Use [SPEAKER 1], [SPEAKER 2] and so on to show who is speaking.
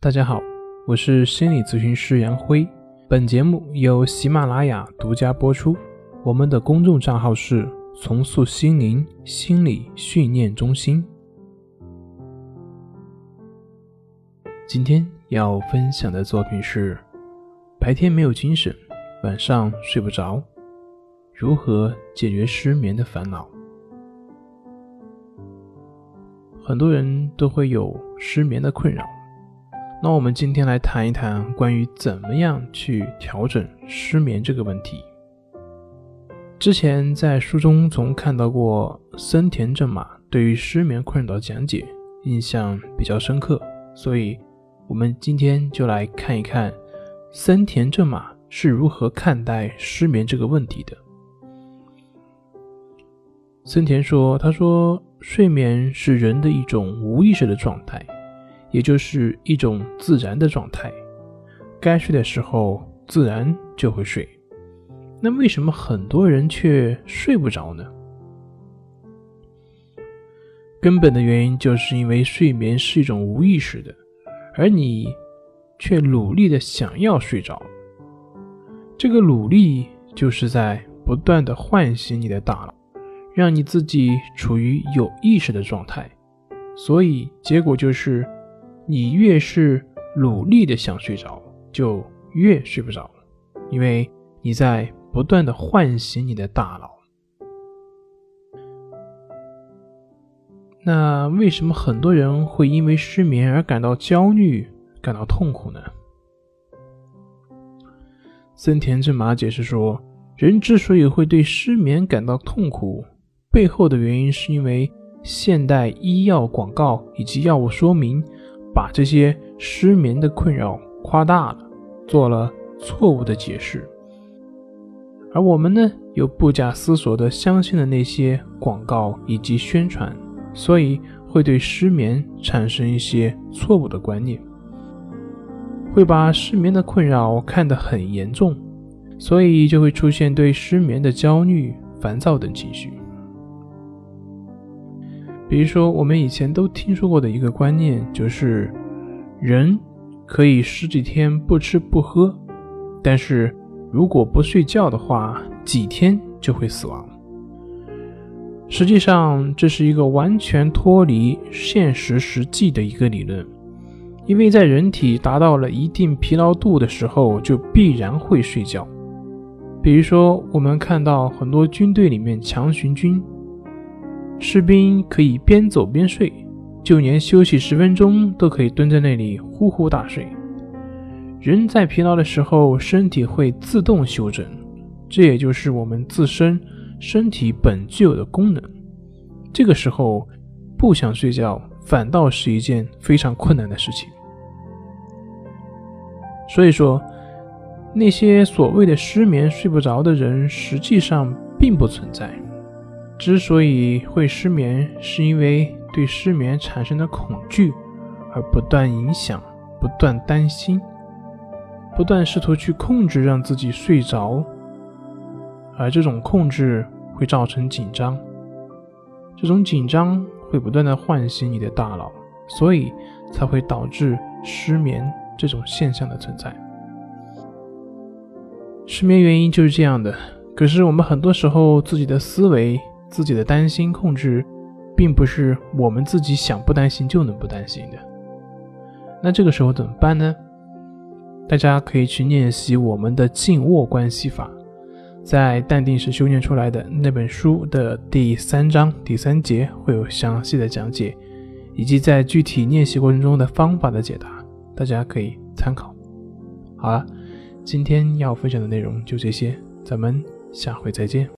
[SPEAKER 1] 大家好，我是心理咨询师杨辉。本节目由喜马拉雅独家播出。我们的公众账号是“重塑心灵心理训练中心”。今天要分享的作品是：白天没有精神，晚上睡不着，如何解决失眠的烦恼？很多人都会有失眠的困扰。那我们今天来谈一谈关于怎么样去调整失眠这个问题。之前在书中总看到过森田正马对于失眠困扰的讲解，印象比较深刻，所以我们今天就来看一看森田正马是如何看待失眠这个问题的。森田说：“他说，睡眠是人的一种无意识的状态。”也就是一种自然的状态，该睡的时候自然就会睡。那为什么很多人却睡不着呢？根本的原因就是因为睡眠是一种无意识的，而你却努力的想要睡着。这个努力就是在不断的唤醒你的大脑，让你自己处于有意识的状态，所以结果就是。你越是努力的想睡着，就越睡不着，因为你在不断的唤醒你的大脑。那为什么很多人会因为失眠而感到焦虑、感到痛苦呢？森田正马解释说，人之所以会对失眠感到痛苦，背后的原因是因为现代医药广告以及药物说明。把这些失眠的困扰夸大了，做了错误的解释，而我们呢，又不假思索地相信了那些广告以及宣传，所以会对失眠产生一些错误的观念，会把失眠的困扰看得很严重，所以就会出现对失眠的焦虑、烦躁等情绪。比如说，我们以前都听说过的一个观念，就是人可以十几天不吃不喝，但是如果不睡觉的话，几天就会死亡。实际上，这是一个完全脱离现实实际的一个理论，因为在人体达到了一定疲劳度的时候，就必然会睡觉。比如说，我们看到很多军队里面强行军。士兵可以边走边睡，就连休息十分钟都可以蹲在那里呼呼大睡。人在疲劳的时候，身体会自动休整，这也就是我们自身身体本具有的功能。这个时候不想睡觉，反倒是一件非常困难的事情。所以说，那些所谓的失眠睡不着的人，实际上并不存在。之所以会失眠，是因为对失眠产生的恐惧，而不断影响、不断担心、不断试图去控制让自己睡着，而这种控制会造成紧张，这种紧张会不断的唤醒你的大脑，所以才会导致失眠这种现象的存在。失眠原因就是这样的，可是我们很多时候自己的思维。自己的担心控制，并不是我们自己想不担心就能不担心的。那这个时候怎么办呢？大家可以去练习我们的静卧关系法，在淡定时修炼出来的那本书的第三章第三节会有详细的讲解，以及在具体练习过程中的方法的解答，大家可以参考。好了，今天要分享的内容就这些，咱们下回再见。